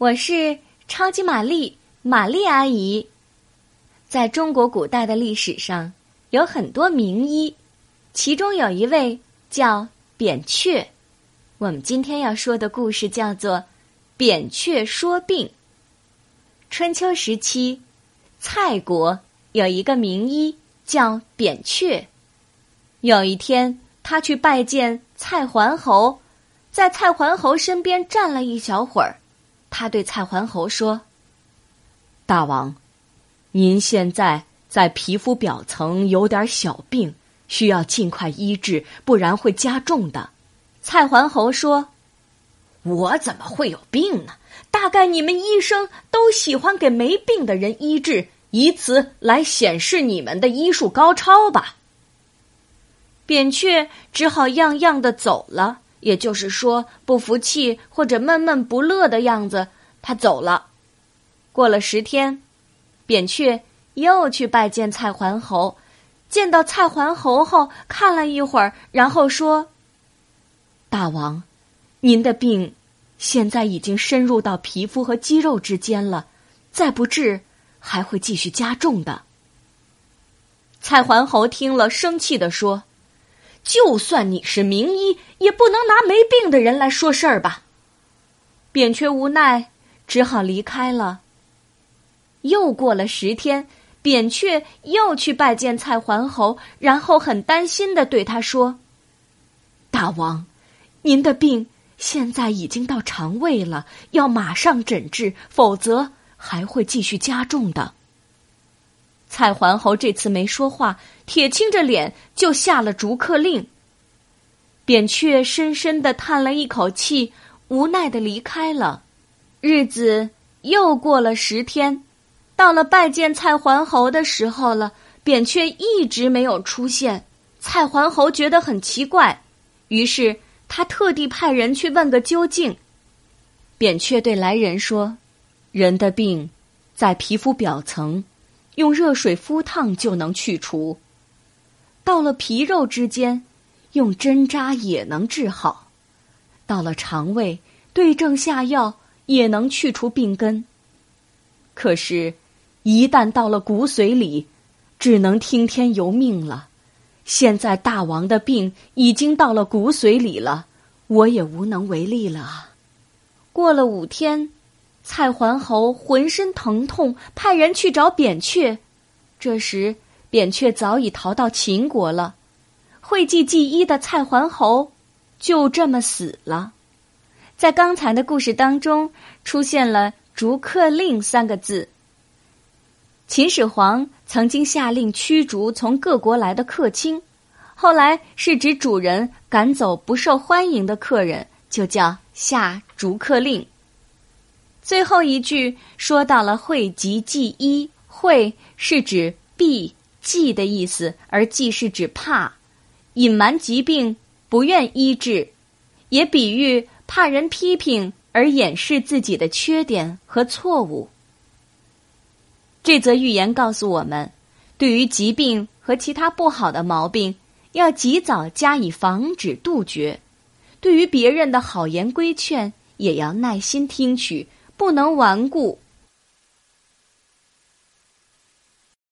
我是超级玛丽，玛丽阿姨。在中国古代的历史上，有很多名医，其中有一位叫扁鹊。我们今天要说的故事叫做《扁鹊说病》。春秋时期，蔡国有一个名医叫扁鹊。有一天，他去拜见蔡桓侯，在蔡桓侯身边站了一小会儿。他对蔡桓侯说：“大王，您现在在皮肤表层有点小病，需要尽快医治，不然会加重的。”蔡桓侯说：“我怎么会有病呢？大概你们医生都喜欢给没病的人医治，以此来显示你们的医术高超吧。”扁鹊只好样样的走了。也就是说，不服气或者闷闷不乐的样子，他走了。过了十天，扁鹊又去拜见蔡桓侯。见到蔡桓侯后，看了一会儿，然后说：“大王，您的病现在已经深入到皮肤和肌肉之间了，再不治还会继续加重的。”蔡桓侯听了，生气的说。就算你是名医，也不能拿没病的人来说事儿吧。扁鹊无奈，只好离开了。又过了十天，扁鹊又去拜见蔡桓侯，然后很担心的对他说：“大王，您的病现在已经到肠胃了，要马上诊治，否则还会继续加重的。”蔡桓侯这次没说话，铁青着脸就下了逐客令。扁鹊深深的叹了一口气，无奈的离开了。日子又过了十天，到了拜见蔡桓侯的时候了，扁鹊一直没有出现。蔡桓侯觉得很奇怪，于是他特地派人去问个究竟。扁鹊对来人说：“人的病，在皮肤表层。”用热水敷烫就能去除，到了皮肉之间，用针扎也能治好；到了肠胃，对症下药也能去除病根。可是，一旦到了骨髓里，只能听天由命了。现在大王的病已经到了骨髓里了，我也无能为力了啊！过了五天。蔡桓侯浑身疼痛，派人去找扁鹊。这时，扁鹊早已逃到秦国了。会稽祭医的蔡桓侯就这么死了。在刚才的故事当中，出现了“逐客令”三个字。秦始皇曾经下令驱逐从各国来的客卿，后来是指主人赶走不受欢迎的客人，就叫下逐客令。最后一句说到了讳疾忌医，讳是指避忌的意思，而忌是指怕，隐瞒疾病，不愿医治，也比喻怕人批评而掩饰自己的缺点和错误。这则寓言告诉我们，对于疾病和其他不好的毛病，要及早加以防止杜绝；对于别人的好言规劝，也要耐心听取。不能顽固。